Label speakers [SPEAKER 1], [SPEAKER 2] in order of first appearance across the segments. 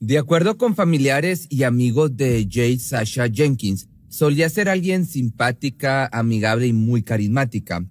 [SPEAKER 1] De acuerdo con familiares y amigos de Jade Sasha Jenkins, solía ser alguien simpática, amigable y muy carismática.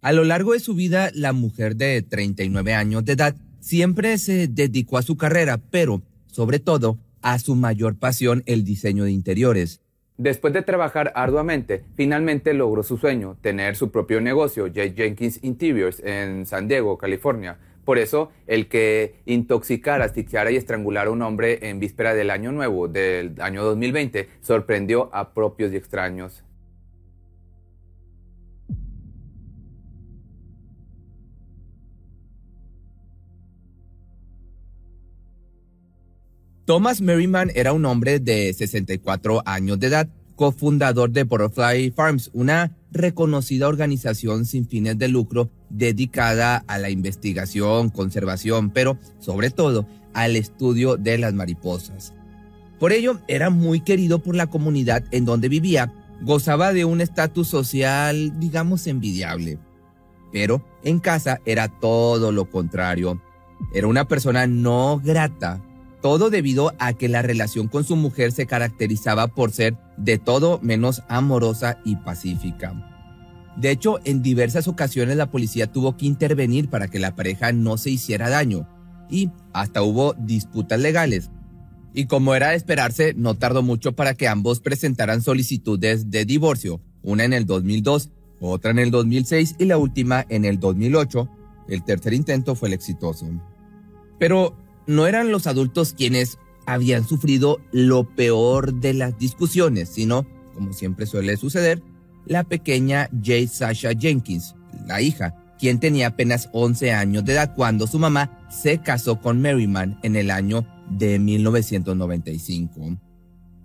[SPEAKER 1] A lo largo de su vida, la mujer de 39 años de edad siempre se dedicó a su carrera, pero, sobre todo, a su mayor pasión, el diseño de interiores.
[SPEAKER 2] Después de trabajar arduamente, finalmente logró su sueño, tener su propio negocio, J. Jenkins Interiors, en San Diego, California. Por eso, el que intoxicara, asfixiara y estrangulara a un hombre en víspera del año nuevo, del año 2020, sorprendió a propios y extraños.
[SPEAKER 1] Thomas Merriman era un hombre de 64 años de edad, cofundador de Butterfly Farms, una reconocida organización sin fines de lucro dedicada a la investigación, conservación, pero sobre todo al estudio de las mariposas. Por ello, era muy querido por la comunidad en donde vivía, gozaba de un estatus social, digamos, envidiable. Pero en casa era todo lo contrario. Era una persona no grata, todo debido a que la relación con su mujer se caracterizaba por ser de todo menos amorosa y pacífica. De hecho, en diversas ocasiones la policía tuvo que intervenir para que la pareja no se hiciera daño, y hasta hubo disputas legales. Y como era de esperarse, no tardó mucho para que ambos presentaran solicitudes de divorcio, una en el 2002, otra en el 2006 y la última en el 2008. El tercer intento fue el exitoso. Pero no eran los adultos quienes habían sufrido lo peor de las discusiones, sino, como siempre suele suceder, la pequeña Jade Sasha Jenkins, la hija, quien tenía apenas 11 años de edad cuando su mamá se casó con Merriman en el año de 1995.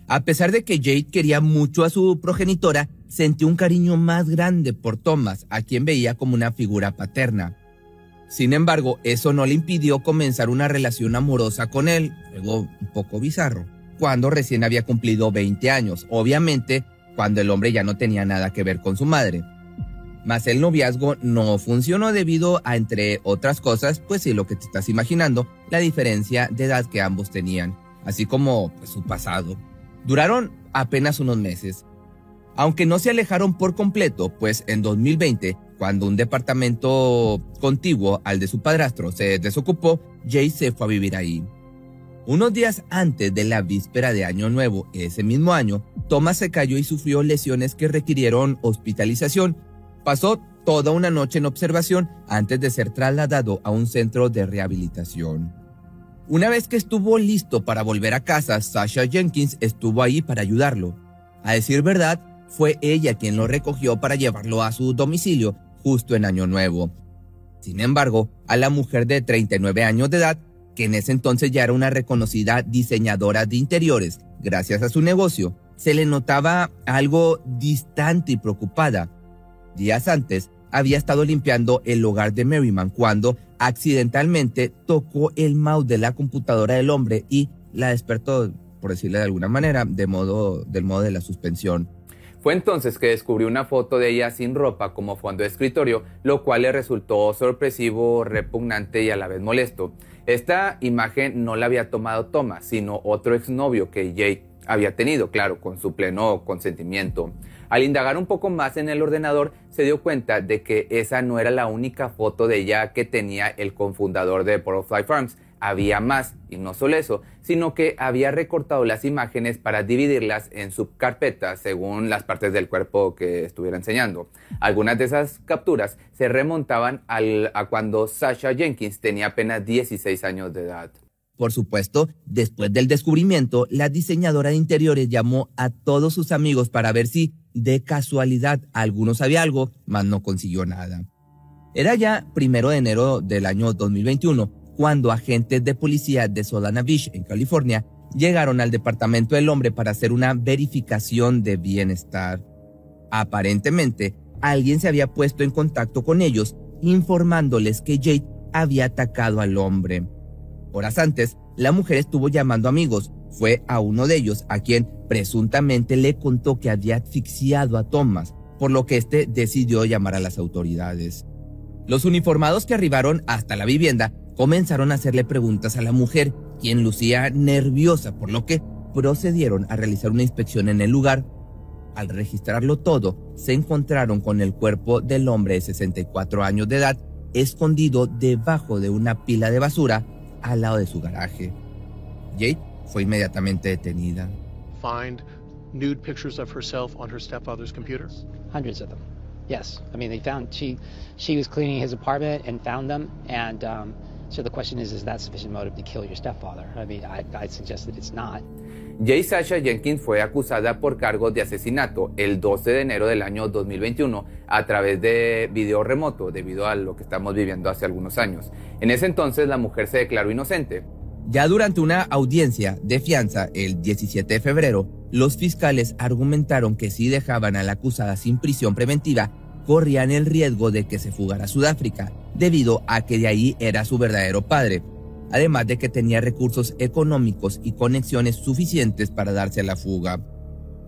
[SPEAKER 1] A pesar de que Jade quería mucho a su progenitora, sentía un cariño más grande por Thomas, a quien veía como una figura paterna. Sin embargo, eso no le impidió comenzar una relación amorosa con él, algo un poco bizarro, cuando recién había cumplido 20 años, obviamente cuando el hombre ya no tenía nada que ver con su madre. Mas el noviazgo no funcionó debido a, entre otras cosas, pues sí, lo que te estás imaginando, la diferencia de edad que ambos tenían, así como pues, su pasado. Duraron apenas unos meses, aunque no se alejaron por completo, pues en 2020 cuando un departamento contiguo al de su padrastro se desocupó, Jay se fue a vivir ahí. Unos días antes de la víspera de Año Nuevo, ese mismo año, Thomas se cayó y sufrió lesiones que requirieron hospitalización. Pasó toda una noche en observación antes de ser trasladado a un centro de rehabilitación. Una vez que estuvo listo para volver a casa, Sasha Jenkins estuvo ahí para ayudarlo. A decir verdad, fue ella quien lo recogió para llevarlo a su domicilio justo en Año Nuevo. Sin embargo, a la mujer de 39 años de edad, que en ese entonces ya era una reconocida diseñadora de interiores, gracias a su negocio, se le notaba algo distante y preocupada. Días antes, había estado limpiando el hogar de Merriman cuando accidentalmente tocó el mouse de la computadora del hombre y la despertó, por decirle de alguna manera, de modo, del modo de la suspensión.
[SPEAKER 2] Fue entonces que descubrió una foto de ella sin ropa como fondo de escritorio, lo cual le resultó sorpresivo, repugnante y a la vez molesto. Esta imagen no la había tomado Thomas, sino otro exnovio que Jay había tenido, claro, con su pleno consentimiento. Al indagar un poco más en el ordenador, se dio cuenta de que esa no era la única foto de ella que tenía el cofundador de Butterfly Farms, había más, y no solo eso, sino que había recortado las imágenes para dividirlas en subcarpetas según las partes del cuerpo que estuviera enseñando. Algunas de esas capturas se remontaban a cuando Sasha Jenkins tenía apenas 16 años de edad.
[SPEAKER 1] Por supuesto, después del descubrimiento, la diseñadora de interiores llamó a todos sus amigos para ver si, de casualidad, alguno sabía algo, mas no consiguió nada. Era ya primero de enero del año 2021 cuando agentes de policía de Solana Beach, en California, llegaron al departamento del hombre para hacer una verificación de bienestar. Aparentemente, alguien se había puesto en contacto con ellos, informándoles que Jade había atacado al hombre. Horas antes, la mujer estuvo llamando amigos. Fue a uno de ellos a quien presuntamente le contó que había asfixiado a Thomas, por lo que éste decidió llamar a las autoridades. Los uniformados que arribaron hasta la vivienda comenzaron a hacerle preguntas a la mujer, quien lucía nerviosa, por lo que procedieron a realizar una inspección en el lugar. Al registrarlo todo, se encontraron con el cuerpo del hombre de 64 años de edad escondido debajo de una pila de basura al lado de su garaje. Jade fue inmediatamente detenida.
[SPEAKER 3] Find nude pictures of herself on her stepfather's computer?
[SPEAKER 4] Hundreds of them. Yes. I mean, they found she she was cleaning his apartment and found them and um, so the question is is that sufficient motive to kill your stepfather? I mean, I I suggest that it's not.
[SPEAKER 2] Jay Sasha Jenkins fue acusada por cargos de asesinato el 12 de enero del año 2021 a través de video remoto debido a lo que estamos viviendo hace algunos años. En ese entonces la mujer se declaró inocente.
[SPEAKER 1] Ya durante una audiencia de fianza el 17 de febrero, los fiscales argumentaron que si dejaban a la acusada sin prisión preventiva, corrían el riesgo de que se fugara a Sudáfrica, debido a que de ahí era su verdadero padre, además de que tenía recursos económicos y conexiones suficientes para darse la fuga.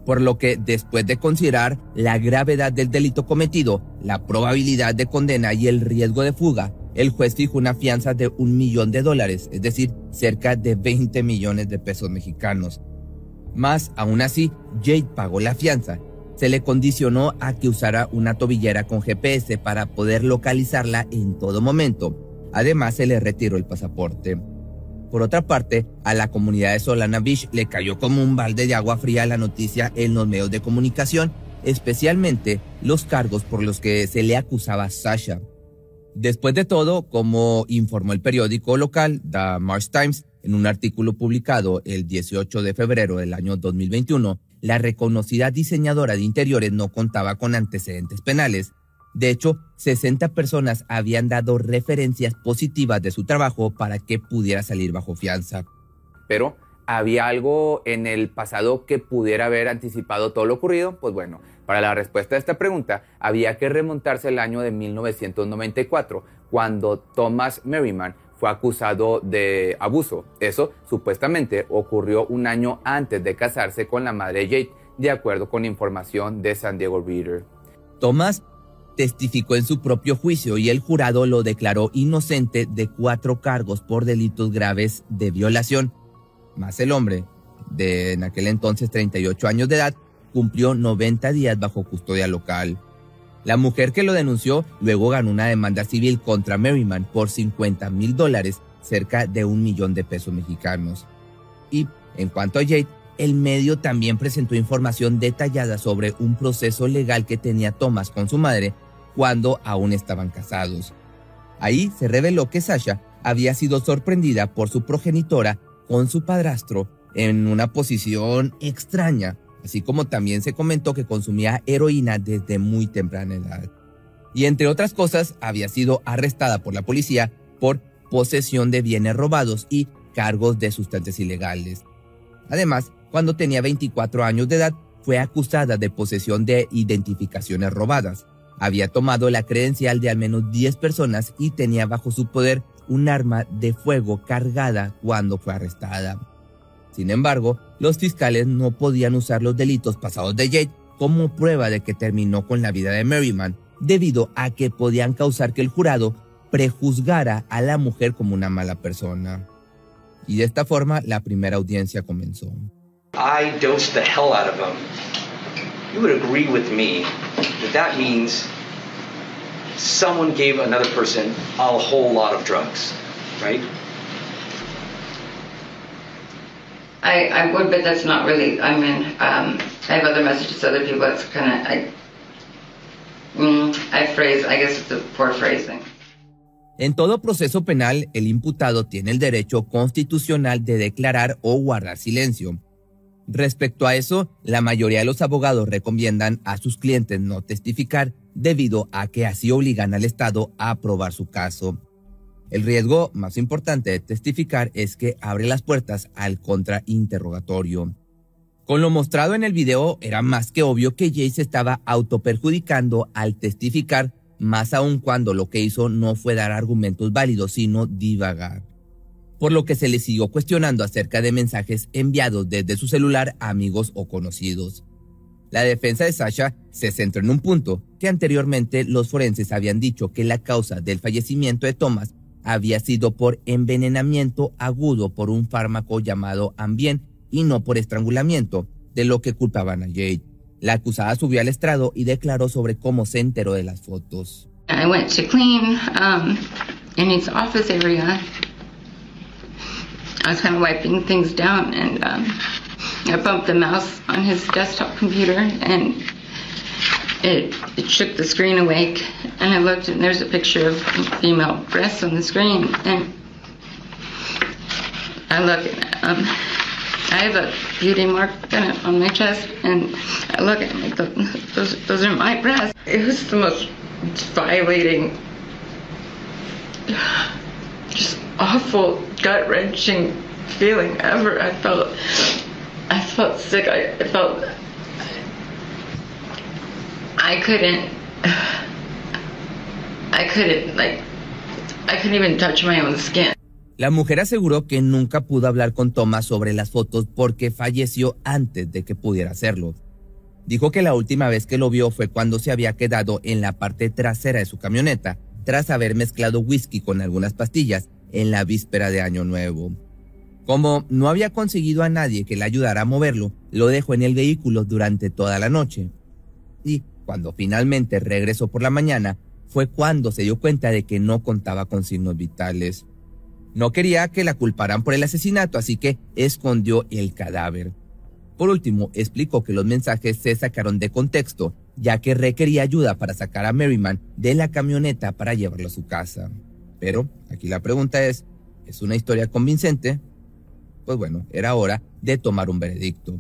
[SPEAKER 1] Por lo que, después de considerar la gravedad del delito cometido, la probabilidad de condena y el riesgo de fuga, el juez fijó una fianza de un millón de dólares, es decir, cerca de 20 millones de pesos mexicanos. Más aún así, Jade pagó la fianza. Se le condicionó a que usara una tobillera con GPS para poder localizarla en todo momento, Además, se le retiró el pasaporte. Por otra parte, a la comunidad de Solana Beach le cayó como un balde de agua fría la noticia en los medios de comunicación, especialmente los cargos por los que se le acusaba a Sasha. Después de todo, como informó el periódico local, The Mars Times, en un artículo publicado el 18 de febrero del año 2021, la reconocida diseñadora de interiores no contaba con antecedentes penales de hecho, 60 personas habían dado referencias positivas de su trabajo para que pudiera salir bajo fianza.
[SPEAKER 2] Pero, ¿había algo en el pasado que pudiera haber anticipado todo lo ocurrido? Pues bueno, para la respuesta a esta pregunta había que remontarse al año de 1994, cuando Thomas Merriman fue acusado de abuso. Eso supuestamente ocurrió un año antes de casarse con la madre Jade, de acuerdo con información de San Diego Reader.
[SPEAKER 1] Thomas testificó en su propio juicio y el jurado lo declaró inocente de cuatro cargos por delitos graves de violación. Más el hombre, de en aquel entonces 38 años de edad, cumplió 90 días bajo custodia local. La mujer que lo denunció luego ganó una demanda civil contra Merriman por 50 mil dólares, cerca de un millón de pesos mexicanos. Y en cuanto a Jade, el medio también presentó información detallada sobre un proceso legal que tenía Thomas con su madre cuando aún estaban casados. Ahí se reveló que Sasha había sido sorprendida por su progenitora con su padrastro en una posición extraña, así como también se comentó que consumía heroína desde muy temprana edad. Y entre otras cosas, había sido arrestada por la policía por posesión de bienes robados y cargos de sustancias ilegales. Además, cuando tenía 24 años de edad, fue acusada de posesión de identificaciones robadas, había tomado la credencial de al menos 10 personas y tenía bajo su poder un arma de fuego cargada cuando fue arrestada. Sin embargo, los fiscales no podían usar los delitos pasados de Jade como prueba de que terminó con la vida de Merriman, debido a que podían causar que el jurado prejuzgara a la mujer como una mala persona. Y de esta forma la primera audiencia comenzó.
[SPEAKER 5] I dosed the hell out of him. You would agree with me that that means someone gave another person a whole lot of drugs, right?
[SPEAKER 6] I, I would, but that's not really, I mean, um, I have other messages to other people, it's kind mm, I phrase, I guess it's a poor phrasing.
[SPEAKER 1] En todo proceso penal, el imputado tiene el derecho constitucional de declarar o guardar silencio. Respecto a eso, la mayoría de los abogados recomiendan a sus clientes no testificar debido a que así obligan al Estado a aprobar su caso. El riesgo más importante de testificar es que abre las puertas al contrainterrogatorio. Con lo mostrado en el video, era más que obvio que Jay se estaba autoperjudicando al testificar, más aún cuando lo que hizo no fue dar argumentos válidos, sino divagar. Por lo que se le siguió cuestionando acerca de mensajes enviados desde su celular a amigos o conocidos. La defensa de Sasha se centró en un punto que anteriormente los forenses habían dicho que la causa del fallecimiento de Thomas había sido por envenenamiento agudo por un fármaco llamado Ambien y no por estrangulamiento, de lo que culpaban a Jade. La acusada subió al estrado y declaró sobre cómo se enteró de las fotos.
[SPEAKER 6] I went to clean um, in his office area. I was kind of wiping things down, and um, I bumped the mouse on his desktop computer, and it, it shook the screen awake. And I looked, and there's a picture of female breasts on the screen, and I look, um, I have a beauty mark on my chest, and I look at like, those, those are my breasts. It was the most violating, just awful, gut wrenching feeling ever. I felt, I felt sick. I, I felt, I couldn't, I couldn't like, I couldn't even touch my own skin.
[SPEAKER 1] La mujer aseguró que nunca pudo hablar con Thomas sobre las fotos porque falleció antes de que pudiera hacerlo. Dijo que la última vez que lo vio fue cuando se había quedado en la parte trasera de su camioneta, tras haber mezclado whisky con algunas pastillas en la víspera de Año Nuevo. Como no había conseguido a nadie que le ayudara a moverlo, lo dejó en el vehículo durante toda la noche. Y cuando finalmente regresó por la mañana, fue cuando se dio cuenta de que no contaba con signos vitales. No quería que la culparan por el asesinato, así que escondió el cadáver. Por último, explicó que los mensajes se sacaron de contexto, ya que requería ayuda para sacar a Merriman de la camioneta para llevarlo a su casa. Pero aquí la pregunta es, ¿es una historia convincente? Pues bueno, era hora de tomar un veredicto.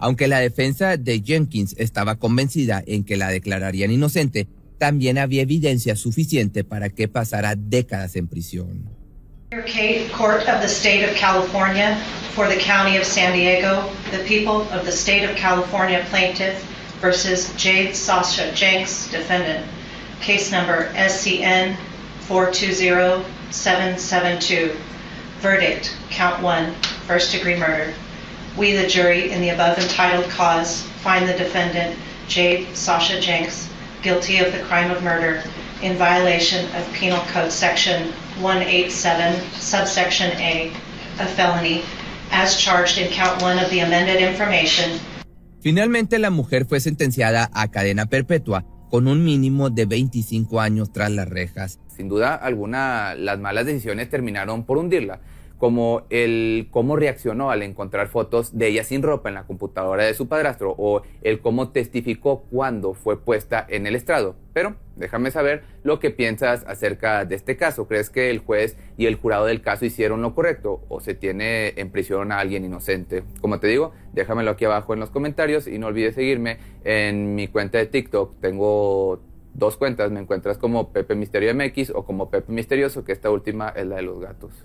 [SPEAKER 1] Aunque la defensa de Jenkins estaba convencida en que la declararían inocente, también había evidencia suficiente para que pasara décadas en prisión.
[SPEAKER 7] Court of the State of California, for the County of San Diego, the people of the State of California plaintiff versus Jade Sasha Jenks, defendant. Case number SCN 420772. Verdict, count one, first degree murder. We, the jury, in the above entitled cause, find the defendant, Jade Sasha Jenks, guilty of the crime of murder in violation of Penal Code Section 187, subsection A, a felony, as charged in count one of the amended information.
[SPEAKER 1] Finalmente, la mujer fue sentenciada a cadena perpetua con un mínimo de 25 años tras las rejas.
[SPEAKER 2] Sin duda alguna, las malas decisiones terminaron por hundirla como el cómo reaccionó al encontrar fotos de ella sin ropa en la computadora de su padrastro o el cómo testificó cuando fue puesta en el estrado. Pero déjame saber lo que piensas acerca de este caso. ¿Crees que el juez y el jurado del caso hicieron lo correcto o se tiene en prisión a alguien inocente? Como te digo, déjamelo aquí abajo en los comentarios y no olvides seguirme en mi cuenta de TikTok. Tengo dos cuentas, me encuentras como Pepe Misterio MX o como Pepe Misterioso, que esta última es la de los gatos.